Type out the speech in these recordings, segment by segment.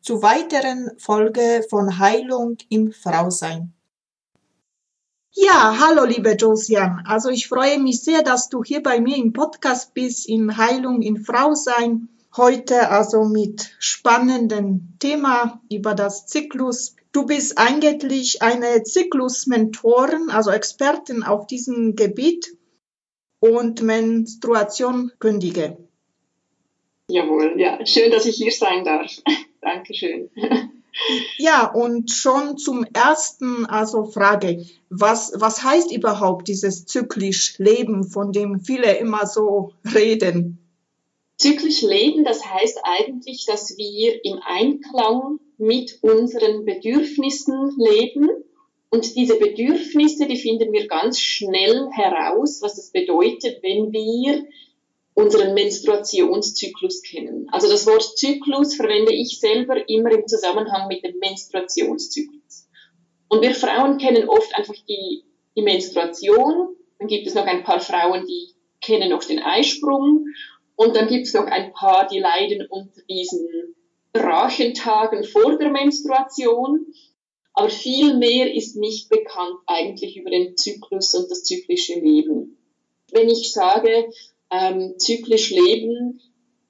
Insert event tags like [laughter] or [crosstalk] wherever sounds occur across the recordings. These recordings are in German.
zu weiteren Folge von Heilung im Frausein. Ja, hallo liebe Josian. Also ich freue mich sehr, dass du hier bei mir im Podcast bist, in Heilung im Frausein. Heute also mit spannendem Thema über das Zyklus Du bist eigentlich eine Zyklusmentorin, also Expertin auf diesem Gebiet und Menstruationkündige. Jawohl, ja, schön, dass ich hier sein darf. Dankeschön. Ja, und schon zum ersten, also Frage, was, was heißt überhaupt dieses zyklisch Leben, von dem viele immer so reden? Zyklisch Leben, das heißt eigentlich, dass wir im Einklang mit unseren Bedürfnissen leben. Und diese Bedürfnisse, die finden wir ganz schnell heraus, was das bedeutet, wenn wir unseren Menstruationszyklus kennen. Also das Wort Zyklus verwende ich selber immer im Zusammenhang mit dem Menstruationszyklus. Und wir Frauen kennen oft einfach die, die Menstruation. Dann gibt es noch ein paar Frauen, die kennen noch den Eisprung. Und dann gibt es noch ein paar, die leiden unter diesen Rachentagen vor der Menstruation. Aber viel mehr ist nicht bekannt eigentlich über den Zyklus und das zyklische Leben. Wenn ich sage, ähm, zyklisch leben,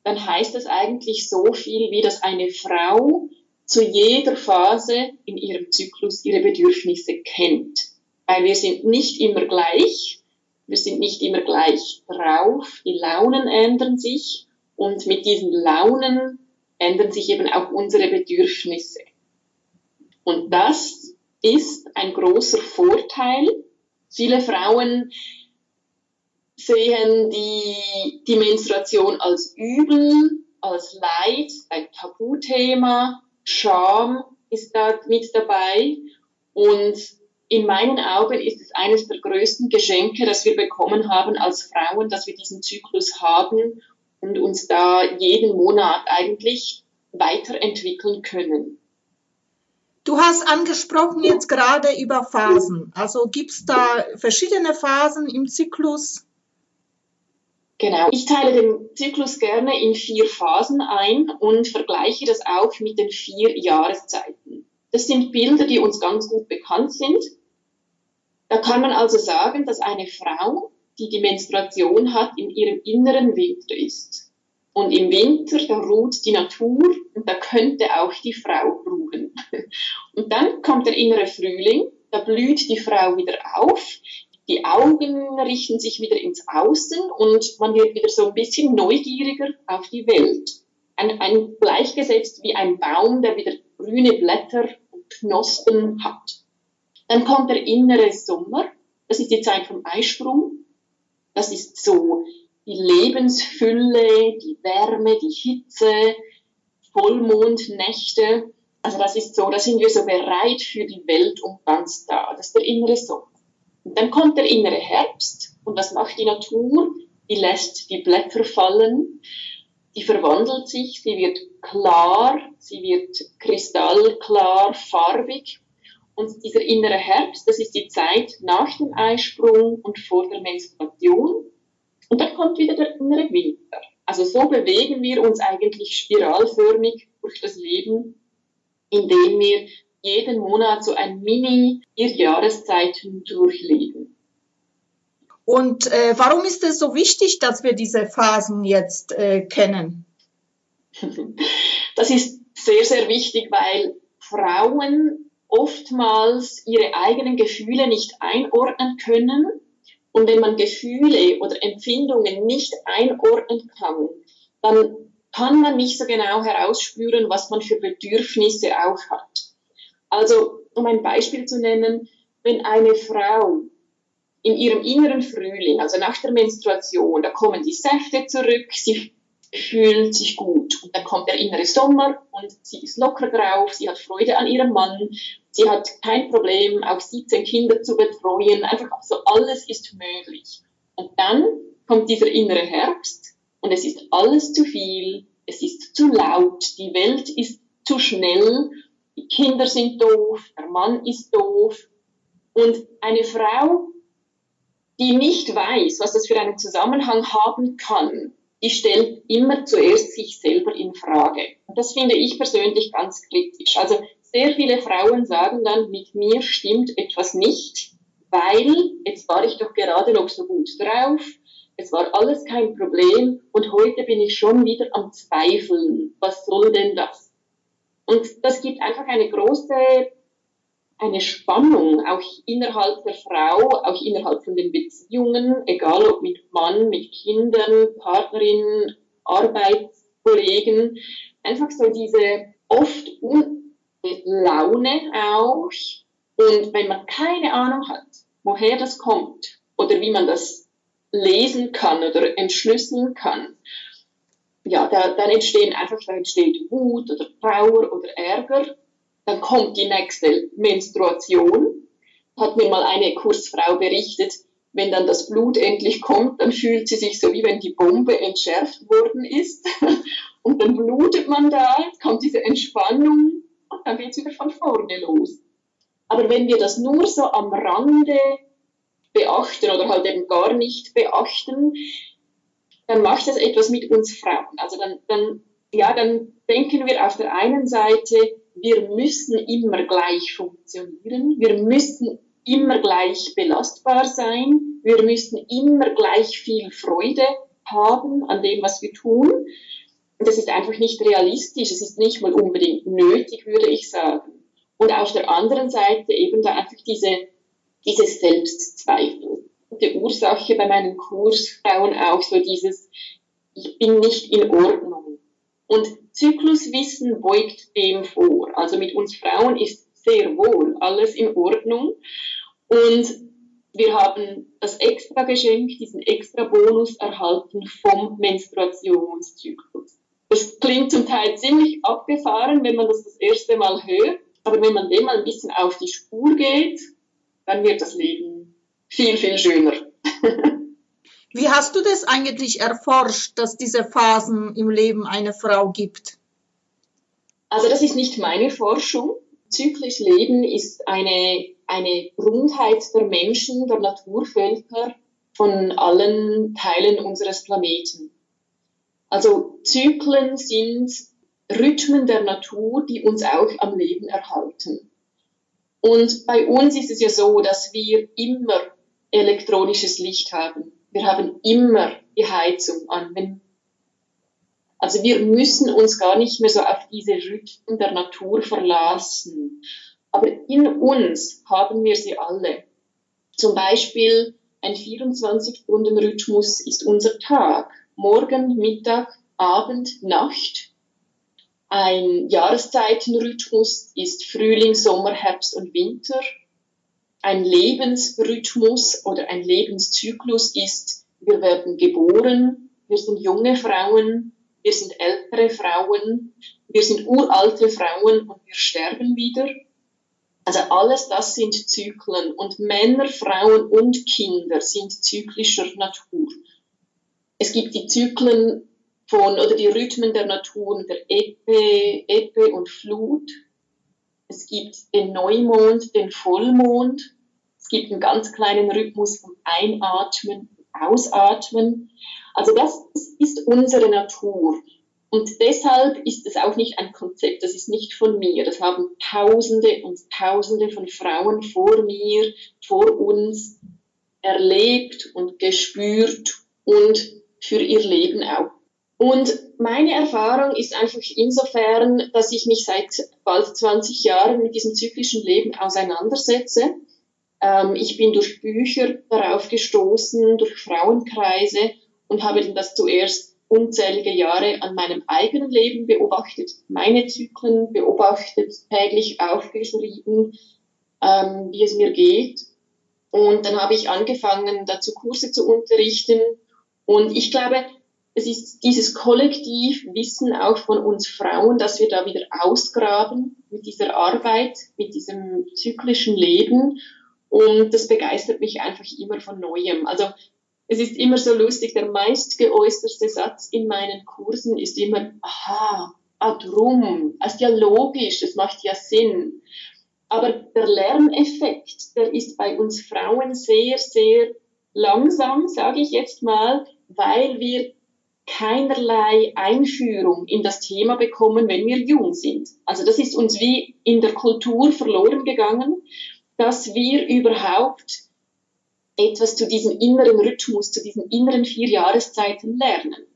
dann heißt das eigentlich so viel, wie dass eine Frau zu jeder Phase in ihrem Zyklus ihre Bedürfnisse kennt. Weil wir sind nicht immer gleich, wir sind nicht immer gleich drauf, die Launen ändern sich und mit diesen Launen ändern sich eben auch unsere Bedürfnisse. Und das ist ein großer Vorteil. Viele Frauen sehen die, die Menstruation als Übel, als Leid, ein Tabuthema, Scham ist da mit dabei. Und in meinen Augen ist es eines der größten Geschenke, das wir bekommen haben als Frauen, dass wir diesen Zyklus haben und uns da jeden Monat eigentlich weiterentwickeln können. Du hast angesprochen jetzt gerade über Phasen. Also gibt es da verschiedene Phasen im Zyklus? Genau. Ich teile den Zyklus gerne in vier Phasen ein und vergleiche das auch mit den vier Jahreszeiten. Das sind Bilder, die uns ganz gut bekannt sind. Da kann man also sagen, dass eine Frau, die die Menstruation hat, in ihrem inneren Winter ist. Und im Winter, da ruht die Natur und da könnte auch die Frau ruhen. [laughs] Und dann kommt der innere Frühling, da blüht die Frau wieder auf, die Augen richten sich wieder ins Außen und man wird wieder so ein bisschen neugieriger auf die Welt. Ein, ein gleichgesetzt wie ein Baum, der wieder grüne Blätter und Knospen hat. Dann kommt der innere Sommer, das ist die Zeit vom Eisprung. Das ist so die Lebensfülle, die Wärme, die Hitze, Vollmondnächte. Also das ist so, da sind wir so bereit für die Welt und ganz da. Das ist der innere Sommer. Und dann kommt der innere Herbst und was macht die Natur? Die lässt die Blätter fallen, die verwandelt sich, sie wird klar, sie wird kristallklar, farbig. Und dieser innere Herbst, das ist die Zeit nach dem Eisprung und vor der Menstruation. Und dann kommt wieder der innere Winter. Also so bewegen wir uns eigentlich spiralförmig durch das Leben, indem wir jeden Monat so ein Mini vier Jahreszeiten durchleben. Und äh, warum ist es so wichtig, dass wir diese Phasen jetzt äh, kennen? Das ist sehr, sehr wichtig, weil Frauen oftmals ihre eigenen Gefühle nicht einordnen können. Und wenn man Gefühle oder Empfindungen nicht einordnen kann, dann kann man nicht so genau herausspüren, was man für Bedürfnisse auch hat. Also, um ein Beispiel zu nennen, wenn eine Frau in ihrem inneren Frühling, also nach der Menstruation, da kommen die Säfte zurück, sie fühlt sich gut. Und dann kommt der innere Sommer und sie ist locker drauf, sie hat Freude an ihrem Mann, sie hat kein Problem, auch 17 Kinder zu betreuen, einfach so alles ist möglich. Und dann kommt dieser innere Herbst und es ist alles zu viel, es ist zu laut, die Welt ist zu schnell, die Kinder sind doof, der Mann ist doof. Und eine Frau, die nicht weiß, was das für einen Zusammenhang haben kann, die stellt immer zuerst sich selber in Frage. Und das finde ich persönlich ganz kritisch. Also sehr viele Frauen sagen dann, mit mir stimmt etwas nicht, weil jetzt war ich doch gerade noch so gut drauf, es war alles kein Problem und heute bin ich schon wieder am Zweifeln. Was soll denn das? Und das gibt einfach eine große eine Spannung, auch innerhalb der Frau, auch innerhalb von den Beziehungen, egal ob mit Mann, mit Kindern, Partnerinnen, Arbeitskollegen, einfach so diese oft Laune auch. Und wenn man keine Ahnung hat, woher das kommt oder wie man das lesen kann oder entschlüsseln kann, ja, da, dann entstehen einfach, da entsteht Wut oder Trauer oder Ärger dann kommt die nächste Menstruation. Hat mir mal eine Kursfrau berichtet, wenn dann das Blut endlich kommt, dann fühlt sie sich so, wie wenn die Bombe entschärft worden ist. [laughs] Und dann blutet man da, kommt diese Entspannung und dann geht es wieder von vorne los. Aber wenn wir das nur so am Rande beachten oder halt eben gar nicht beachten, dann macht das etwas mit uns Frauen. Also dann, dann, ja, dann denken wir auf der einen Seite, wir müssen immer gleich funktionieren, wir müssen immer gleich belastbar sein, wir müssen immer gleich viel Freude haben an dem, was wir tun. Das ist einfach nicht realistisch, es ist nicht mal unbedingt nötig, würde ich sagen. Und auf der anderen Seite eben da einfach diese, diese Selbstzweifel. Die Ursache bei meinen Kursfrauen auch so dieses, ich bin nicht in Ordnung. Und Zykluswissen beugt dem vor. Also mit uns Frauen ist sehr wohl alles in Ordnung. Und wir haben das extra Geschenk, diesen extra Bonus erhalten vom Menstruationszyklus. Das klingt zum Teil ziemlich abgefahren, wenn man das das erste Mal hört. Aber wenn man dem mal ein bisschen auf die Spur geht, dann wird das Leben viel, viel schöner. [laughs] Wie hast du das eigentlich erforscht, dass diese Phasen im Leben einer Frau gibt? Also das ist nicht meine Forschung. Zyklisch Leben ist eine, eine Rundheit der Menschen, der Naturvölker von allen Teilen unseres Planeten. Also Zyklen sind Rhythmen der Natur, die uns auch am Leben erhalten. Und bei uns ist es ja so, dass wir immer elektronisches Licht haben wir haben immer die Heizung an. Wenn, also wir müssen uns gar nicht mehr so auf diese Rhythmen der Natur verlassen. Aber in uns haben wir sie alle. Zum Beispiel ein 24-Stunden-Rhythmus ist unser Tag. Morgen, Mittag, Abend, Nacht. Ein Jahreszeitenrhythmus ist Frühling, Sommer, Herbst und Winter ein Lebensrhythmus oder ein Lebenszyklus ist, wir werden geboren, wir sind junge Frauen, wir sind ältere Frauen, wir sind uralte Frauen und wir sterben wieder. Also alles das sind Zyklen und Männer, Frauen und Kinder sind zyklischer Natur. Es gibt die Zyklen von oder die Rhythmen der Natur der Epe, Epe und Flut, es gibt den Neumond, den Vollmond. Es gibt einen ganz kleinen Rhythmus vom Einatmen, Ausatmen. Also das ist unsere Natur. Und deshalb ist es auch nicht ein Konzept, das ist nicht von mir. Das haben Tausende und Tausende von Frauen vor mir, vor uns erlebt und gespürt und für ihr Leben auch. Und meine Erfahrung ist einfach insofern, dass ich mich seit bald 20 Jahren mit diesem zyklischen Leben auseinandersetze. Ähm, ich bin durch Bücher darauf gestoßen, durch Frauenkreise und habe das zuerst unzählige Jahre an meinem eigenen Leben beobachtet, meine Zyklen beobachtet, täglich aufgeschrieben, ähm, wie es mir geht. Und dann habe ich angefangen, dazu Kurse zu unterrichten. Und ich glaube, es ist dieses Kollektivwissen auch von uns Frauen, dass wir da wieder ausgraben mit dieser Arbeit, mit diesem zyklischen Leben. Und das begeistert mich einfach immer von Neuem. Also es ist immer so lustig, der meistgeäußerste Satz in meinen Kursen ist immer, aha, ah, drum, es ist ja logisch, es macht ja Sinn. Aber der Lerneffekt, der ist bei uns Frauen sehr, sehr langsam, sage ich jetzt mal, weil wir keinerlei Einführung in das Thema bekommen, wenn wir jung sind. Also das ist uns wie in der Kultur verloren gegangen, dass wir überhaupt etwas zu diesem inneren Rhythmus, zu diesen inneren vier Jahreszeiten lernen.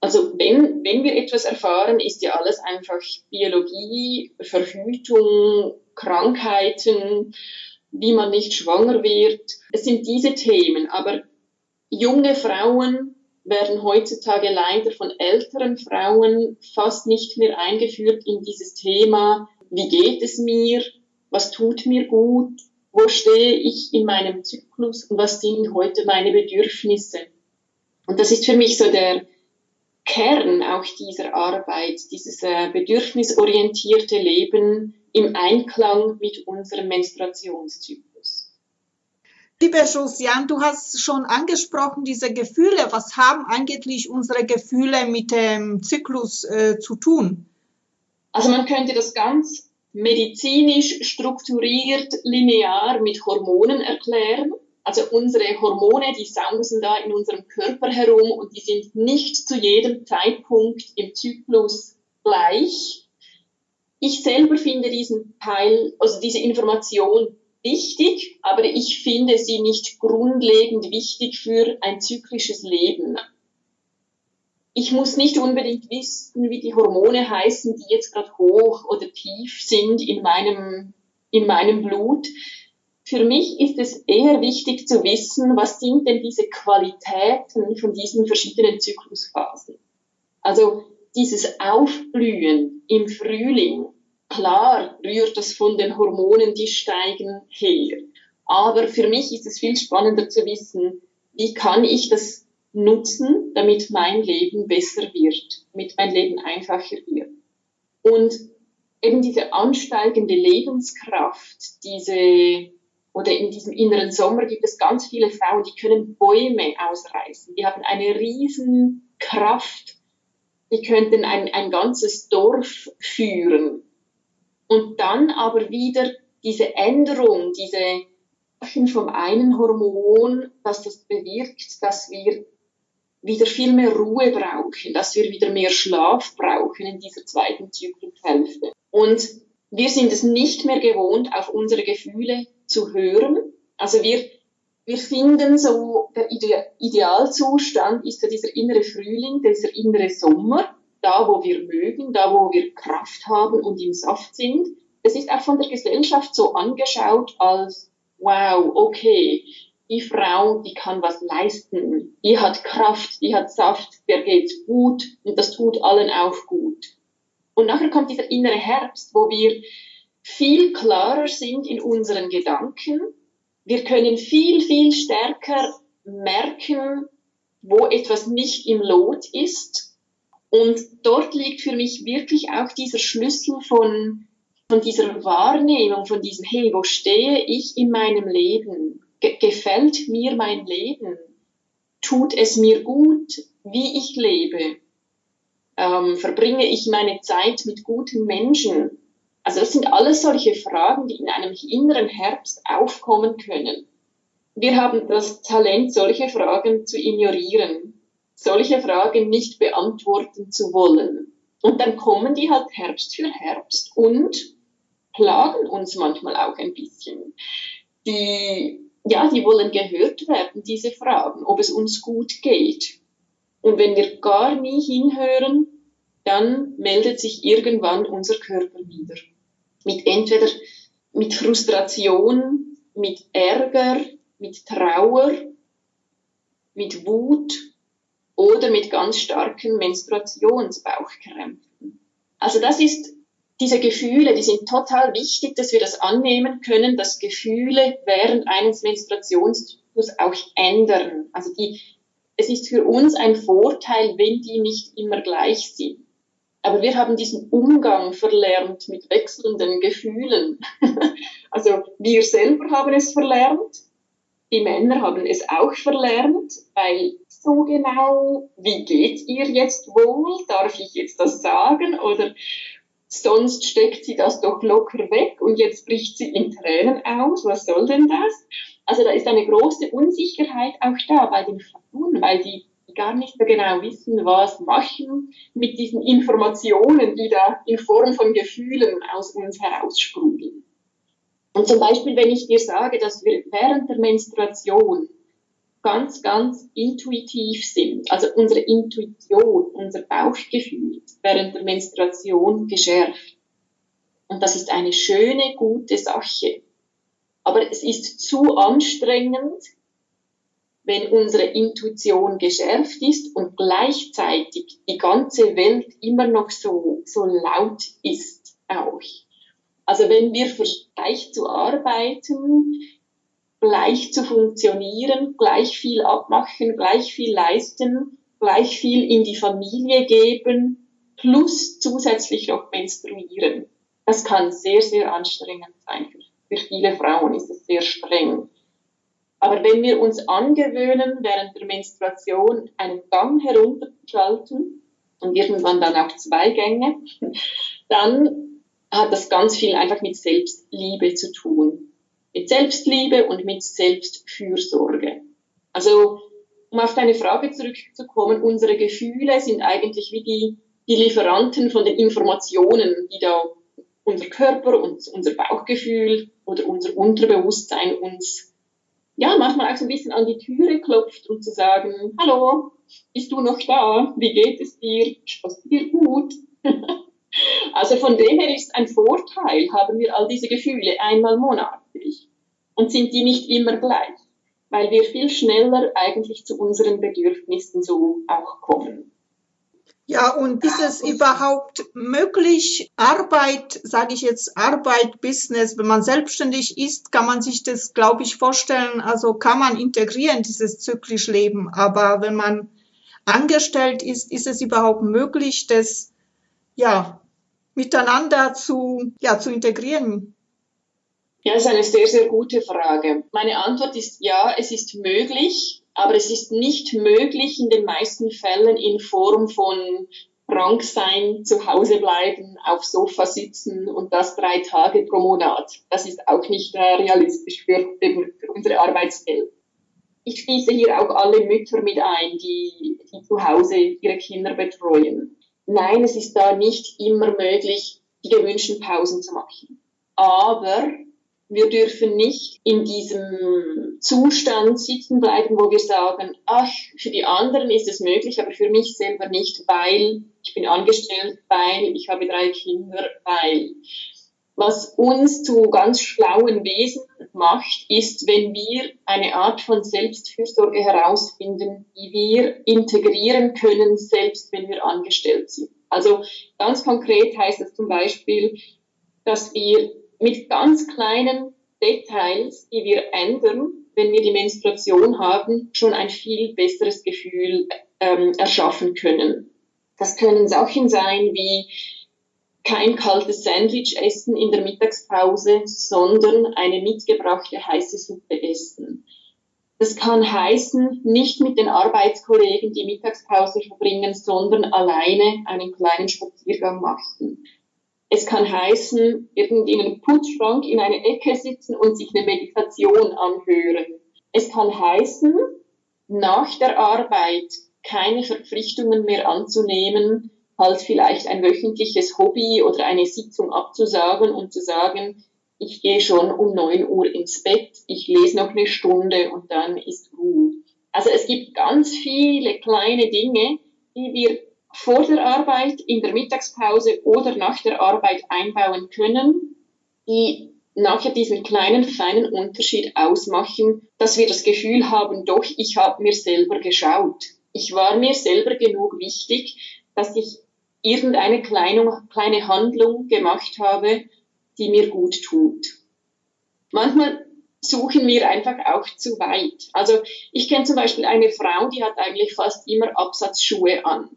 Also wenn, wenn wir etwas erfahren, ist ja alles einfach Biologie, Verhütung, Krankheiten, wie man nicht schwanger wird. Es sind diese Themen, aber junge Frauen werden heutzutage leider von älteren Frauen fast nicht mehr eingeführt in dieses Thema, wie geht es mir, was tut mir gut, wo stehe ich in meinem Zyklus und was sind heute meine Bedürfnisse. Und das ist für mich so der Kern auch dieser Arbeit, dieses äh, bedürfnisorientierte Leben im Einklang mit unserem Menstruationszyklus. Liebe Josiane, du hast schon angesprochen, diese Gefühle. Was haben eigentlich unsere Gefühle mit dem Zyklus äh, zu tun? Also man könnte das ganz medizinisch strukturiert, linear mit Hormonen erklären. Also unsere Hormone, die sausen da in unserem Körper herum und die sind nicht zu jedem Zeitpunkt im Zyklus gleich. Ich selber finde diesen Teil, also diese Information wichtig, aber ich finde sie nicht grundlegend wichtig für ein zyklisches Leben. Ich muss nicht unbedingt wissen, wie die Hormone heißen, die jetzt gerade hoch oder tief sind in meinem, in meinem Blut. Für mich ist es eher wichtig zu wissen, was sind denn diese Qualitäten von diesen verschiedenen Zyklusphasen. Also dieses Aufblühen im Frühling, Klar rührt das von den Hormonen, die steigen, her. Aber für mich ist es viel spannender zu wissen, wie kann ich das nutzen, damit mein Leben besser wird, damit mein Leben einfacher wird. Und eben diese ansteigende Lebenskraft, diese, oder in diesem inneren Sommer gibt es ganz viele Frauen, die können Bäume ausreißen. Die haben eine riesen Kraft. Die könnten ein, ein ganzes Dorf führen und dann aber wieder diese Änderung, diese vom einen Hormon, dass das bewirkt, dass wir wieder viel mehr Ruhe brauchen, dass wir wieder mehr Schlaf brauchen in dieser zweiten Zyklushälfte. Und wir sind es nicht mehr gewohnt, auf unsere Gefühle zu hören. Also wir, wir finden so, der Idealzustand ist ja dieser innere Frühling, dieser innere Sommer da, wo wir mögen, da, wo wir Kraft haben und im Saft sind. Es ist auch von der Gesellschaft so angeschaut als, wow, okay, die Frau, die kann was leisten, die hat Kraft, die hat Saft, der geht's gut und das tut allen auch gut. Und nachher kommt dieser innere Herbst, wo wir viel klarer sind in unseren Gedanken. Wir können viel, viel stärker merken, wo etwas nicht im Lot ist und dort liegt für mich wirklich auch dieser Schlüssel von, von dieser Wahrnehmung, von diesem, hey, wo stehe ich in meinem Leben? Ge gefällt mir mein Leben? Tut es mir gut, wie ich lebe? Ähm, verbringe ich meine Zeit mit guten Menschen? Also das sind alles solche Fragen, die in einem inneren Herbst aufkommen können. Wir haben das Talent, solche Fragen zu ignorieren solche Fragen nicht beantworten zu wollen. Und dann kommen die halt Herbst für Herbst und plagen uns manchmal auch ein bisschen. Die ja, die wollen gehört werden, diese Fragen, ob es uns gut geht. Und wenn wir gar nie hinhören, dann meldet sich irgendwann unser Körper wieder. Mit entweder mit Frustration, mit Ärger, mit Trauer, mit Wut oder mit ganz starken Menstruationsbauchkrämpfen. Also das ist diese Gefühle, die sind total wichtig, dass wir das annehmen können, dass Gefühle während eines Menstruationszyklus auch ändern. Also die, es ist für uns ein Vorteil, wenn die nicht immer gleich sind. Aber wir haben diesen Umgang verlernt mit wechselnden Gefühlen. [laughs] also wir selber haben es verlernt, die Männer haben es auch verlernt, weil so genau, wie geht ihr jetzt wohl? Darf ich jetzt das sagen? Oder sonst steckt sie das doch locker weg und jetzt bricht sie in Tränen aus. Was soll denn das? Also da ist eine große Unsicherheit auch da bei den Frauen, weil die gar nicht mehr genau wissen, was machen mit diesen Informationen, die da in Form von Gefühlen aus uns heraussprudeln. Und zum Beispiel, wenn ich dir sage, dass wir während der Menstruation ganz, ganz intuitiv sind, also unsere Intuition, unser Bauchgefühl während der Menstruation geschärft. Und das ist eine schöne, gute Sache. Aber es ist zu anstrengend, wenn unsere Intuition geschärft ist und gleichzeitig die ganze Welt immer noch so, so laut ist auch. Also wenn wir gleich zu arbeiten, gleich zu funktionieren, gleich viel abmachen, gleich viel leisten, gleich viel in die Familie geben, plus zusätzlich noch menstruieren. Das kann sehr, sehr anstrengend sein. Für viele Frauen ist es sehr streng. Aber wenn wir uns angewöhnen, während der Menstruation einen Gang herunterzuschalten und irgendwann dann auch zwei Gänge, [laughs] dann hat das ganz viel einfach mit Selbstliebe zu tun. Mit Selbstliebe und mit Selbstfürsorge. Also, um auf deine Frage zurückzukommen, unsere Gefühle sind eigentlich wie die, die Lieferanten von den Informationen, die da unser Körper und unser Bauchgefühl oder unser Unterbewusstsein uns ja, manchmal auch so ein bisschen an die Türe klopft, um zu sagen, hallo, bist du noch da? Wie geht es dir? Was dir gut? [laughs] also von dem her ist ein Vorteil, haben wir all diese Gefühle einmal monatlich und sind die nicht immer gleich, weil wir viel schneller eigentlich zu unseren Bedürfnissen so auch kommen. Ja, und ist es überhaupt möglich, Arbeit, sage ich jetzt Arbeit, Business, wenn man selbstständig ist, kann man sich das, glaube ich, vorstellen, also kann man integrieren, dieses zyklisch Leben. Aber wenn man angestellt ist, ist es überhaupt möglich, das ja miteinander zu, ja, zu integrieren? Ja, das ist eine sehr, sehr gute Frage. Meine Antwort ist ja, es ist möglich, aber es ist nicht möglich in den meisten Fällen in Form von krank sein, zu Hause bleiben, auf Sofa sitzen und das drei Tage pro Monat. Das ist auch nicht realistisch für, für unsere Arbeitswelt. Ich schließe hier auch alle Mütter mit ein, die, die zu Hause ihre Kinder betreuen. Nein, es ist da nicht immer möglich, die gewünschten Pausen zu machen. Aber wir dürfen nicht in diesem Zustand sitzen bleiben, wo wir sagen, ach, für die anderen ist es möglich, aber für mich selber nicht, weil ich bin angestellt, weil ich habe drei Kinder, weil. Was uns zu ganz schlauen Wesen macht, ist, wenn wir eine Art von Selbstfürsorge herausfinden, die wir integrieren können, selbst wenn wir angestellt sind. Also ganz konkret heißt das zum Beispiel, dass wir mit ganz kleinen Details, die wir ändern, wenn wir die Menstruation haben, schon ein viel besseres Gefühl ähm, erschaffen können. Das können Sachen sein wie kein kaltes Sandwich essen in der Mittagspause, sondern eine mitgebrachte heiße Suppe essen. Das kann heißen, nicht mit den Arbeitskollegen die Mittagspause verbringen, sondern alleine einen kleinen Spaziergang machen. Es kann heißen, irgendwie in Putzschrank in einer Ecke sitzen und sich eine Meditation anhören. Es kann heißen, nach der Arbeit keine Verpflichtungen mehr anzunehmen, halt vielleicht ein wöchentliches Hobby oder eine Sitzung abzusagen und zu sagen, ich gehe schon um 9 Uhr ins Bett, ich lese noch eine Stunde und dann ist Ruhe. Also es gibt ganz viele kleine Dinge, die wir vor der Arbeit, in der Mittagspause oder nach der Arbeit einbauen können, die nachher diesen kleinen, feinen Unterschied ausmachen, dass wir das Gefühl haben, doch, ich habe mir selber geschaut. Ich war mir selber genug wichtig, dass ich irgendeine kleine, kleine Handlung gemacht habe, die mir gut tut. Manchmal suchen wir einfach auch zu weit. Also ich kenne zum Beispiel eine Frau, die hat eigentlich fast immer Absatzschuhe an.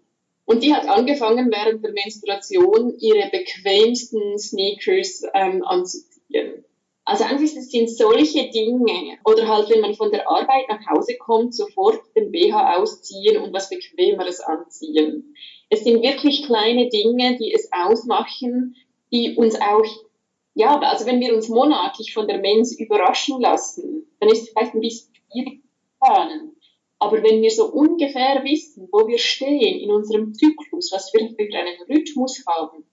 Und die hat angefangen während der Menstruation ihre bequemsten Sneakers ähm, anzuziehen. Also einfach, das sind solche Dinge. Oder halt, wenn man von der Arbeit nach Hause kommt, sofort den BH ausziehen und was Bequemeres anziehen. Es sind wirklich kleine Dinge, die es ausmachen, die uns auch ja, also wenn wir uns monatlich von der Mens überraschen lassen, dann ist es vielleicht ein bisschen schwierig zu planen. Aber wenn wir so ungefähr wissen, wo wir stehen in unserem Zyklus, was wir für einen Rhythmus haben,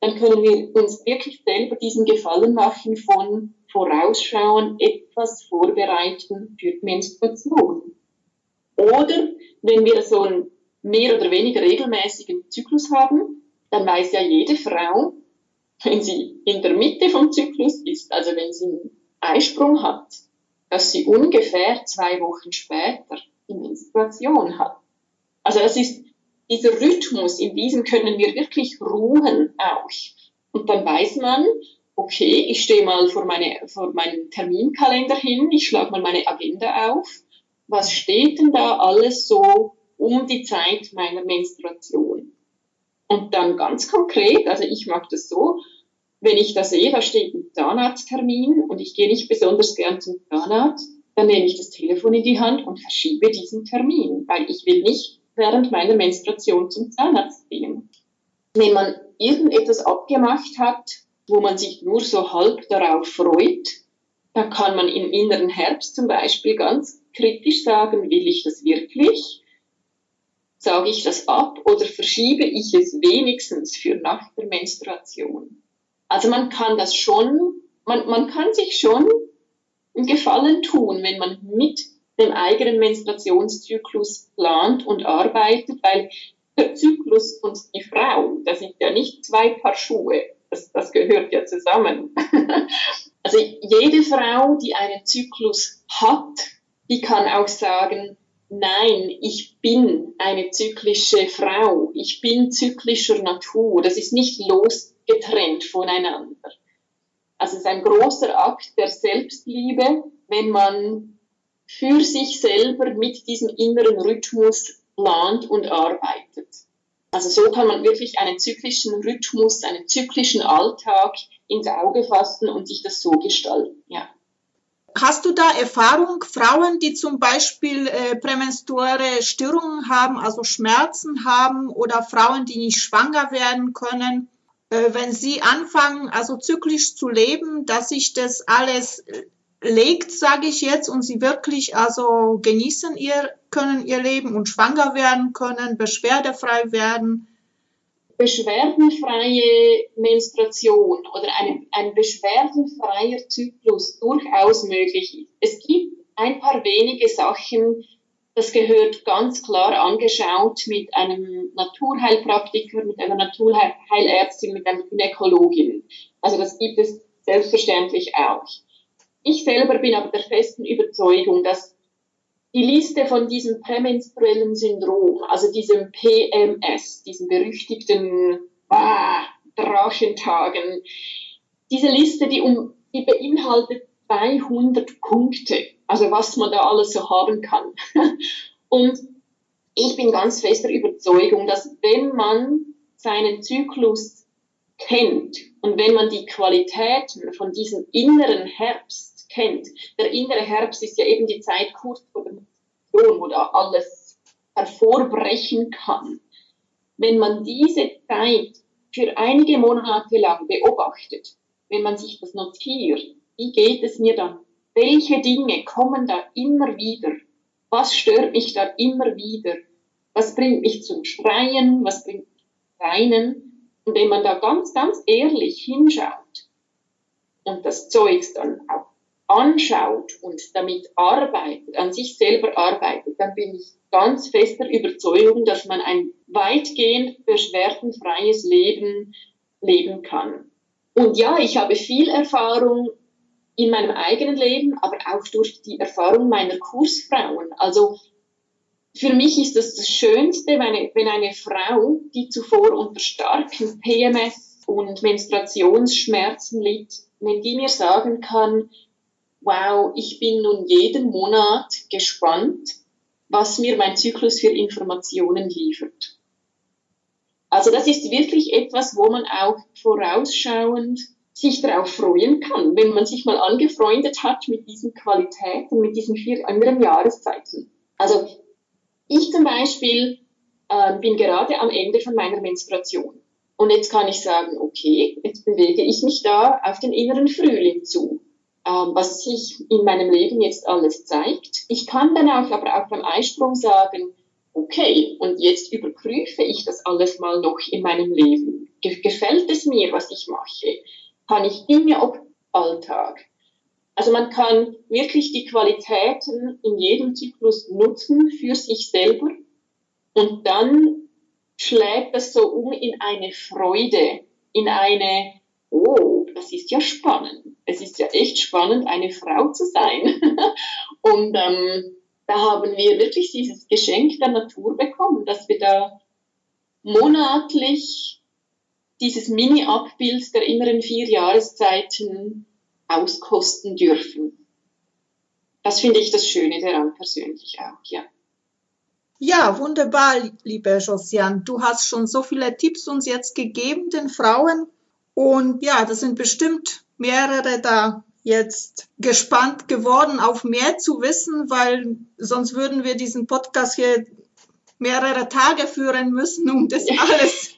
dann können wir uns wirklich selber diesen Gefallen machen von vorausschauen, etwas vorbereiten für die Menstruation. Oder wenn wir so einen mehr oder weniger regelmäßigen Zyklus haben, dann weiß ja jede Frau, wenn sie in der Mitte vom Zyklus ist, also wenn sie einen Eisprung hat, dass sie ungefähr zwei Wochen später die Menstruation hat. Also es ist dieser Rhythmus, in diesem können wir wirklich ruhen auch. Und dann weiß man, okay, ich stehe mal vor, meine, vor meinem Terminkalender hin, ich schlage mal meine Agenda auf. Was steht denn da alles so um die Zeit meiner Menstruation? Und dann ganz konkret, also ich mag das so, wenn ich da sehe, da steht ein Zahnarzttermin und ich gehe nicht besonders gern zum Zahnarzt, dann nehme ich das Telefon in die Hand und verschiebe diesen Termin, weil ich will nicht während meiner Menstruation zum Zahnarzt gehen. Wenn man irgendetwas abgemacht hat, wo man sich nur so halb darauf freut, dann kann man im inneren Herbst zum Beispiel ganz kritisch sagen, will ich das wirklich? Sage ich das ab oder verschiebe ich es wenigstens für nach der Menstruation? Also man kann das schon, man, man kann sich schon einen Gefallen tun, wenn man mit dem eigenen Menstruationszyklus plant und arbeitet, weil der Zyklus und die Frau, das sind ja nicht zwei Paar Schuhe, das, das gehört ja zusammen. [laughs] also jede Frau, die einenZyklus hat, die kann auch sagen, nein, ich bin eine zyklische Frau, ich bin zyklischer Natur, das ist nicht losgetrennt voneinander. Also es ist ein großer Akt der Selbstliebe, wenn man für sich selber mit diesem inneren Rhythmus plant und arbeitet. Also so kann man wirklich einen zyklischen Rhythmus, einen zyklischen Alltag ins Auge fassen und sich das so gestalten. Ja. Hast du da Erfahrung, Frauen, die zum Beispiel äh, prämenstruelle Störungen haben, also Schmerzen haben oder Frauen, die nicht schwanger werden können, wenn sie anfangen, also zyklisch zu leben, dass sich das alles äh, legt, sage ich jetzt, und sie wirklich also genießen ihr können ihr Leben und schwanger werden können, beschwerdefrei werden? beschwerdenfreie Menstruation oder ein, ein beschwerdenfreier Zyklus durchaus möglich ist. Es gibt ein paar wenige Sachen, das gehört ganz klar angeschaut mit einem Naturheilpraktiker, mit einer Naturheilärztin, mit einer Gynäkologin. Also das gibt es selbstverständlich auch. Ich selber bin aber der festen Überzeugung, dass die Liste von diesem prämenstruellen Syndrom, also diesem PMS, diesem berüchtigten ah, Drachentagen, diese Liste, die, um, die beinhaltet 200 Punkte, also was man da alles so haben kann. [laughs] Und ich bin ganz fester Überzeugung, dass wenn man seinen Zyklus kennt und wenn man die Qualitäten von diesem inneren Herbst kennt. Der innere Herbst ist ja eben die Zeit kurz vor der Mutation, wo da alles hervorbrechen kann. Wenn man diese Zeit für einige Monate lang beobachtet, wenn man sich das notiert, wie geht es mir dann? Welche Dinge kommen da immer wieder? Was stört mich da immer wieder? Was bringt mich zum Schreien? Was bringt mich zum Weinen? Und wenn man da ganz, ganz ehrlich hinschaut, und das Zeugs dann auch anschaut und damit arbeitet, an sich selber arbeitet, dann bin ich ganz fester Überzeugung, dass man ein weitgehend beschwerdenfreies Leben leben kann. Und ja, ich habe viel Erfahrung in meinem eigenen Leben, aber auch durch die Erfahrung meiner Kursfrauen. Also für mich ist das das Schönste, wenn eine, Frau, die zuvor unter starken PMS und Menstruationsschmerzen litt, wenn die mir sagen kann, wow, ich bin nun jeden Monat gespannt, was mir mein Zyklus für Informationen liefert. Also das ist wirklich etwas, wo man auch vorausschauend sich darauf freuen kann, wenn man sich mal angefreundet hat mit diesen Qualitäten, mit diesen vier anderen Jahreszeiten. Also ich zum Beispiel äh, bin gerade am Ende von meiner Menstruation. Und jetzt kann ich sagen, okay, jetzt bewege ich mich da auf den inneren Frühling zu, ähm, was sich in meinem Leben jetzt alles zeigt. Ich kann dann auch aber auch beim Eisprung sagen, okay, und jetzt überprüfe ich das alles mal noch in meinem Leben. Gefällt es mir, was ich mache? Kann ich Dinge ob Alltag? Also man kann wirklich die Qualitäten in jedem Zyklus nutzen für sich selber und dann schlägt das so um in eine Freude, in eine, oh, das ist ja spannend. Es ist ja echt spannend, eine Frau zu sein. [laughs] und ähm, da haben wir wirklich dieses Geschenk der Natur bekommen, dass wir da monatlich dieses Mini-Abbild der inneren vier Jahreszeiten auskosten dürfen. Das finde ich das Schöne daran persönlich auch, ja. Ja, wunderbar, liebe Josiane. Du hast schon so viele Tipps uns jetzt gegeben, den Frauen. Und ja, das sind bestimmt mehrere da jetzt gespannt geworden, auf mehr zu wissen, weil sonst würden wir diesen Podcast hier mehrere Tage führen müssen, um das [laughs] alles,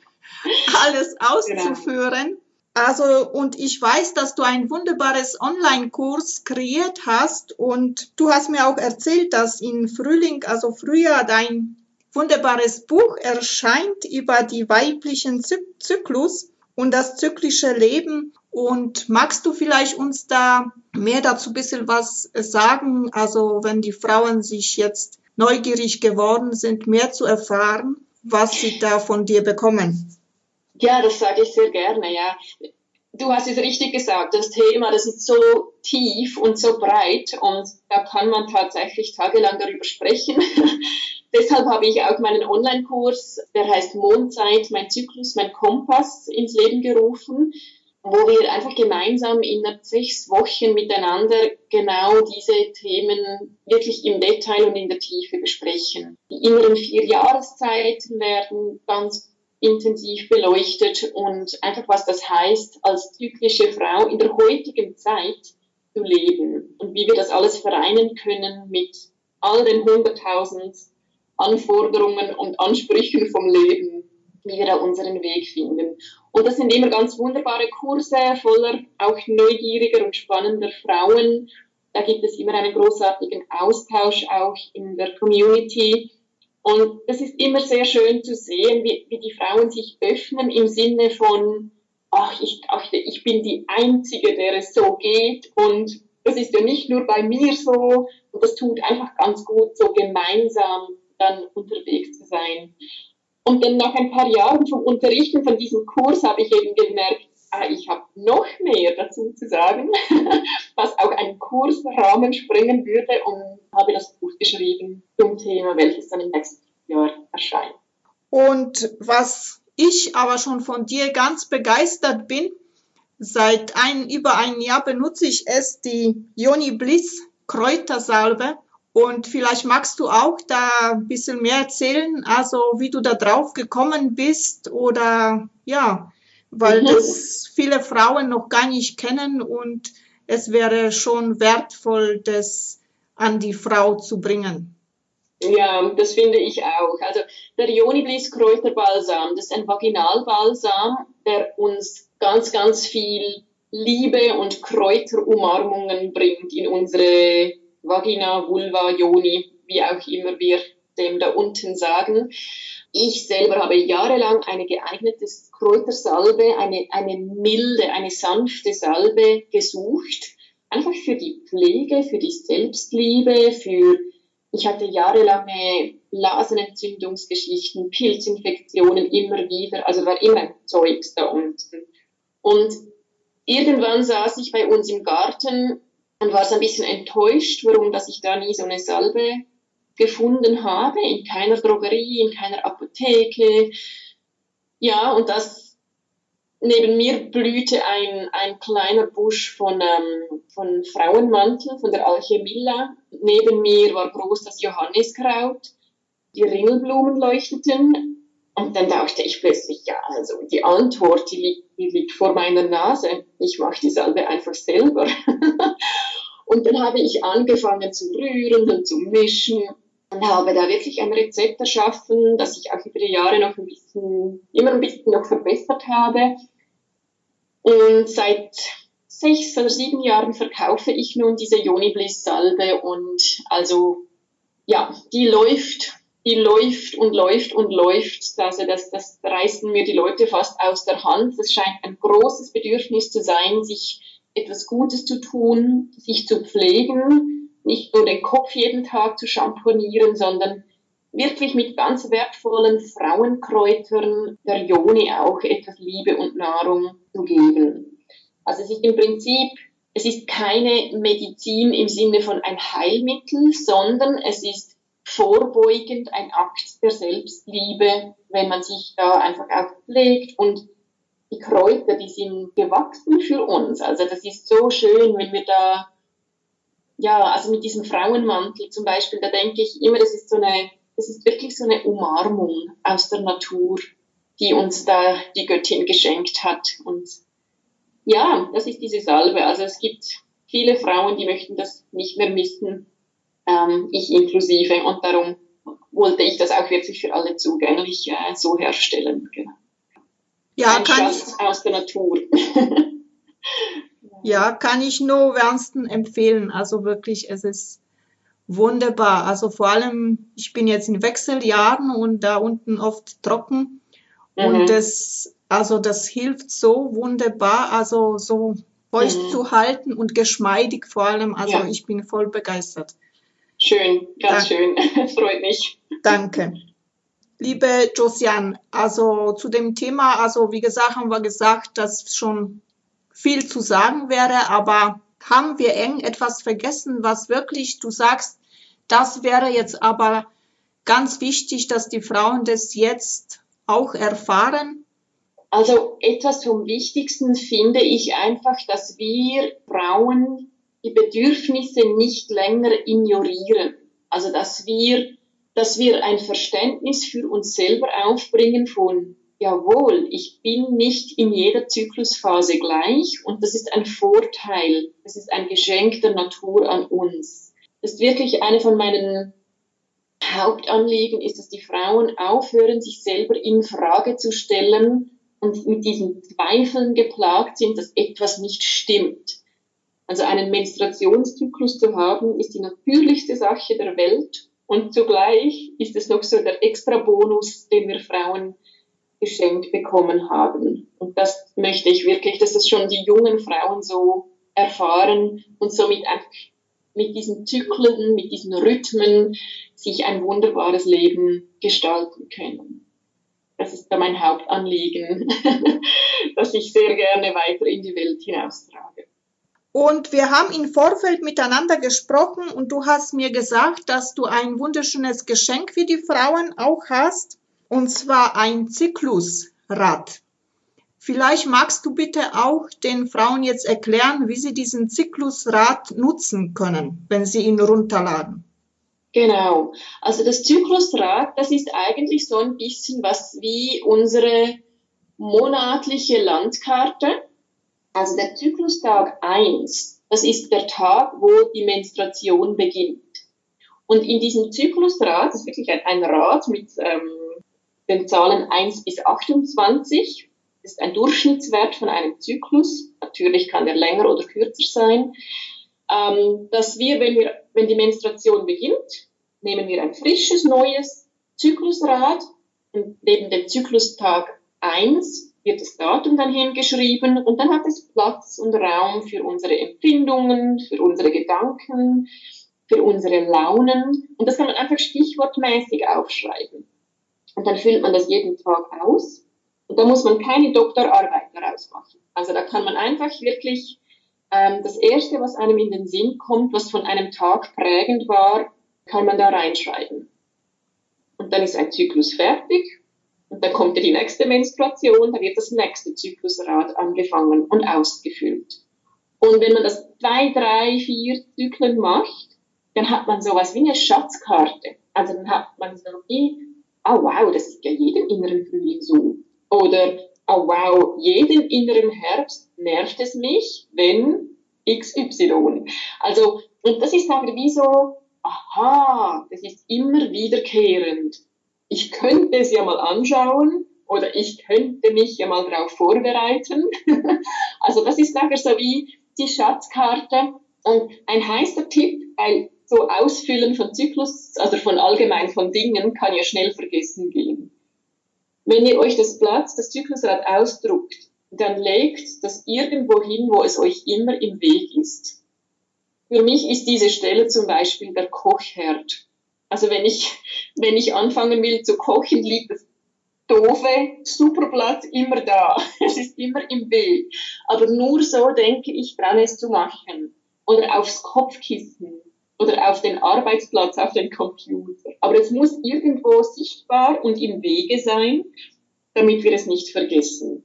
alles genau. auszuführen. Genau. Also, und ich weiß, dass du ein wunderbares Online-Kurs kreiert hast und du hast mir auch erzählt, dass in Frühling, also Frühjahr, dein wunderbares Buch erscheint über die weiblichen Zyklus und das zyklische Leben. Und magst du vielleicht uns da mehr dazu ein bisschen was sagen? Also, wenn die Frauen sich jetzt neugierig geworden sind, mehr zu erfahren, was sie da von dir bekommen? Ja, das sage ich sehr gerne, ja. Du hast es richtig gesagt, das Thema, das ist so tief und so breit und da kann man tatsächlich tagelang darüber sprechen. [laughs] Deshalb habe ich auch meinen Online-Kurs, der heißt Mondzeit, mein Zyklus, mein Kompass ins Leben gerufen, wo wir einfach gemeinsam in sechs Wochen miteinander genau diese Themen wirklich im Detail und in der Tiefe besprechen. Die inneren vier Jahreszeiten werden ganz intensiv beleuchtet und einfach, was das heißt, als zyklische Frau in der heutigen Zeit zu leben und wie wir das alles vereinen können mit all den 100.000 Anforderungen und Ansprüchen vom Leben, wie wir da unseren Weg finden. Und das sind immer ganz wunderbare Kurse voller auch neugieriger und spannender Frauen. Da gibt es immer einen großartigen Austausch auch in der Community und das ist immer sehr schön zu sehen, wie, wie die Frauen sich öffnen im Sinne von, ach, ich dachte, ich bin die Einzige, der es so geht und das ist ja nicht nur bei mir so und das tut einfach ganz gut, so gemeinsam dann unterwegs zu sein. Und dann nach ein paar Jahren vom Unterrichten von diesem Kurs habe ich eben gemerkt, ah, ich habe noch mehr dazu zu sagen, [laughs] was auch einen Kursrahmen sprengen würde und habe das Buch geschrieben zum Thema, welches dann im nächsten Jahr erscheint. Und was ich aber schon von dir ganz begeistert bin, seit ein, über ein Jahr benutze ich es, die Joni Bliss Kräutersalbe. Und vielleicht magst du auch da ein bisschen mehr erzählen, also wie du da drauf gekommen bist oder ja, weil mhm. das viele Frauen noch gar nicht kennen und es wäre schon wertvoll, das an die Frau zu bringen. Ja, das finde ich auch. Also der Ionibliss Kräuterbalsam, das ist ein Vaginalbalsam, der uns ganz, ganz viel Liebe und Kräuterumarmungen bringt in unsere Vagina, Vulva, Joni, wie auch immer wir dem da unten sagen. ich selber habe jahrelang eine geeignete Kräutersalbe, eine, eine milde, eine sanfte Salbe gesucht. Einfach für die Pflege, für die Selbstliebe, für, ich hatte jahrelange Blasenentzündungsgeschichten, Pilzinfektionen immer wieder, also war immer Zeugs da unten. Und irgendwann saß ich bei uns im Garten und war so ein bisschen enttäuscht, warum, dass ich da nie so eine Salbe gefunden habe, in keiner Drogerie, in keiner Apotheke. Ja, und das neben mir blühte ein, ein kleiner Busch von, ähm, von Frauenmantel, von der Alchemilla. Neben mir war groß das Johanniskraut. Die Ringelblumen leuchteten. Und dann dachte ich plötzlich, ja, also die Antwort, die liegt, die liegt vor meiner Nase. Ich mache die Salbe einfach selber. [laughs] und dann habe ich angefangen zu rühren und zu mischen und habe da wirklich ein Rezept erschaffen, das ich auch über die Jahre noch ein bisschen, immer ein bisschen noch verbessert habe. Und seit sechs oder sieben Jahren verkaufe ich nun diese Yoni Bliss Salbe und also ja, die läuft, die läuft und läuft und läuft. Also das, das reißen mir die Leute fast aus der Hand. Es scheint ein großes Bedürfnis zu sein, sich etwas Gutes zu tun, sich zu pflegen nicht nur den Kopf jeden Tag zu schamponieren, sondern wirklich mit ganz wertvollen Frauenkräutern der Joni auch etwas Liebe und Nahrung zu geben. Also es ist im Prinzip, es ist keine Medizin im Sinne von ein Heilmittel, sondern es ist vorbeugend ein Akt der Selbstliebe, wenn man sich da einfach auch pflegt und die Kräuter, die sind gewachsen für uns. Also das ist so schön, wenn wir da ja, also mit diesem Frauenmantel zum Beispiel, da denke ich immer, das ist so eine, das ist wirklich so eine Umarmung aus der Natur, die uns da die Göttin geschenkt hat. Und ja, das ist diese Salbe. Also es gibt viele Frauen, die möchten das nicht mehr missen, ähm, ich inklusive. Und darum wollte ich das auch wirklich für alle zugänglich äh, so herstellen. Genau. Ja, Ein kann Schatz ich, aus der Natur. Ja, kann ich nur wärmsten empfehlen. Also wirklich, es ist wunderbar. Also vor allem, ich bin jetzt in Wechseljahren und da unten oft trocken. Mhm. Und das, also das hilft so wunderbar, also so feucht mhm. zu halten und geschmeidig vor allem. Also ja. ich bin voll begeistert. Schön, ganz Dank. schön. [laughs] Freut mich. Danke. Liebe Josiane, also zu dem Thema, also wie gesagt, haben wir gesagt, dass schon viel zu sagen wäre, aber haben wir eng etwas vergessen, was wirklich du sagst, das wäre jetzt aber ganz wichtig, dass die Frauen das jetzt auch erfahren? Also etwas vom Wichtigsten finde ich einfach, dass wir Frauen die Bedürfnisse nicht länger ignorieren. Also dass wir, dass wir ein Verständnis für uns selber aufbringen von jawohl, ich bin nicht in jeder Zyklusphase gleich und das ist ein Vorteil, das ist ein Geschenk der Natur an uns. Das ist wirklich eine von meinen Hauptanliegen, ist, dass die Frauen aufhören, sich selber in Frage zu stellen und mit diesen Zweifeln geplagt sind, dass etwas nicht stimmt. Also einen Menstruationszyklus zu haben, ist die natürlichste Sache der Welt und zugleich ist es noch so der extra Bonus, den wir Frauen geschenkt bekommen haben. Und das möchte ich wirklich, dass es schon die jungen Frauen so erfahren und somit einfach mit diesen Zyklen, mit diesen Rhythmen sich ein wunderbares Leben gestalten können. Das ist da mein Hauptanliegen, [laughs] das ich sehr gerne weiter in die Welt hinaustrage. Und wir haben im Vorfeld miteinander gesprochen und du hast mir gesagt, dass du ein wunderschönes Geschenk für die Frauen auch hast und zwar ein Zyklusrad. Vielleicht magst du bitte auch den Frauen jetzt erklären, wie sie diesen Zyklusrad nutzen können, wenn sie ihn runterladen. Genau. Also das Zyklusrad, das ist eigentlich so ein bisschen was wie unsere monatliche Landkarte. Also der Zyklustag 1, das ist der Tag, wo die Menstruation beginnt. Und in diesem Zyklusrad, das ist wirklich ein, ein Rad mit ähm, den Zahlen 1 bis 28. Ist ein Durchschnittswert von einem Zyklus. Natürlich kann der länger oder kürzer sein. Ähm, dass wir wenn, wir, wenn die Menstruation beginnt, nehmen wir ein frisches, neues Zyklusrad Und neben dem Zyklustag 1 wird das Datum dann hingeschrieben und dann hat es Platz und Raum für unsere Empfindungen, für unsere Gedanken, für unsere Launen. Und das kann man einfach stichwortmäßig aufschreiben. Und dann füllt man das jeden Tag aus. Und da muss man keine Doktorarbeit daraus machen. Also da kann man einfach wirklich ähm, das Erste, was einem in den Sinn kommt, was von einem Tag prägend war, kann man da reinschreiben. Und dann ist ein Zyklus fertig. Und dann kommt ja die nächste Menstruation, da wird das nächste Zyklusrad angefangen und ausgefüllt. Und wenn man das zwei, drei, vier Zyklen macht, dann hat man sowas wie eine Schatzkarte. Also dann hat man so wie, oh wow, das ist ja jeden inneren Frühling so. Oder, oh wow, jeden inneren Herbst nervt es mich, wenn XY. Also, und das ist aber wie so, aha, das ist immer wiederkehrend. Ich könnte es ja mal anschauen oder ich könnte mich ja mal darauf vorbereiten. [laughs] also das ist nachher so wie die Schatzkarte. Und ein heißer Tipp, weil so Ausfüllen von Zyklus, also von allgemein von Dingen, kann ja schnell vergessen gehen. Wenn ihr euch das Blatt, das Zyklusrad ausdruckt, dann legt das irgendwo hin, wo es euch immer im Weg ist. Für mich ist diese Stelle zum Beispiel der Kochherd. Also wenn ich, [laughs] wenn ich anfangen will zu kochen, liegt das doofe Superblatt immer da. [laughs] Es ist immer im Weg. Aber nur so denke ich dran, es zu machen. Oder aufs Kopfkissen oder auf den Arbeitsplatz, auf den Computer. Aber es muss irgendwo sichtbar und im Wege sein, damit wir es nicht vergessen.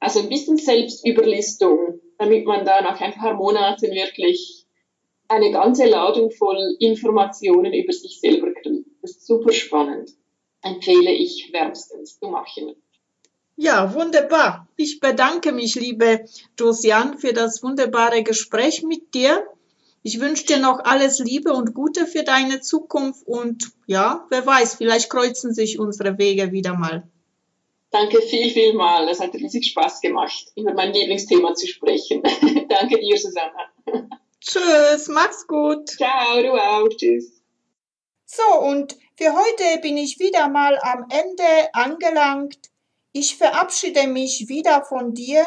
Also ein bisschen Selbstüberlistung, damit man da nach ein paar Monaten wirklich eine ganze Ladung voll Informationen über sich selber kriegt. Das ist super spannend. Empfehle ich wärmstens zu machen. Ja, wunderbar. Ich bedanke mich, liebe Josiane, für das wunderbare Gespräch mit dir. Ich wünsche dir noch alles Liebe und Gute für deine Zukunft und ja, wer weiß, vielleicht kreuzen sich unsere Wege wieder mal. Danke viel, viel mal. Es hat riesig Spaß gemacht, über mein Lieblingsthema zu sprechen. [laughs] Danke dir, Susanna. Tschüss, mach's gut. Ciao, du auch. Tschüss. So, und für heute bin ich wieder mal am Ende angelangt. Ich verabschiede mich wieder von dir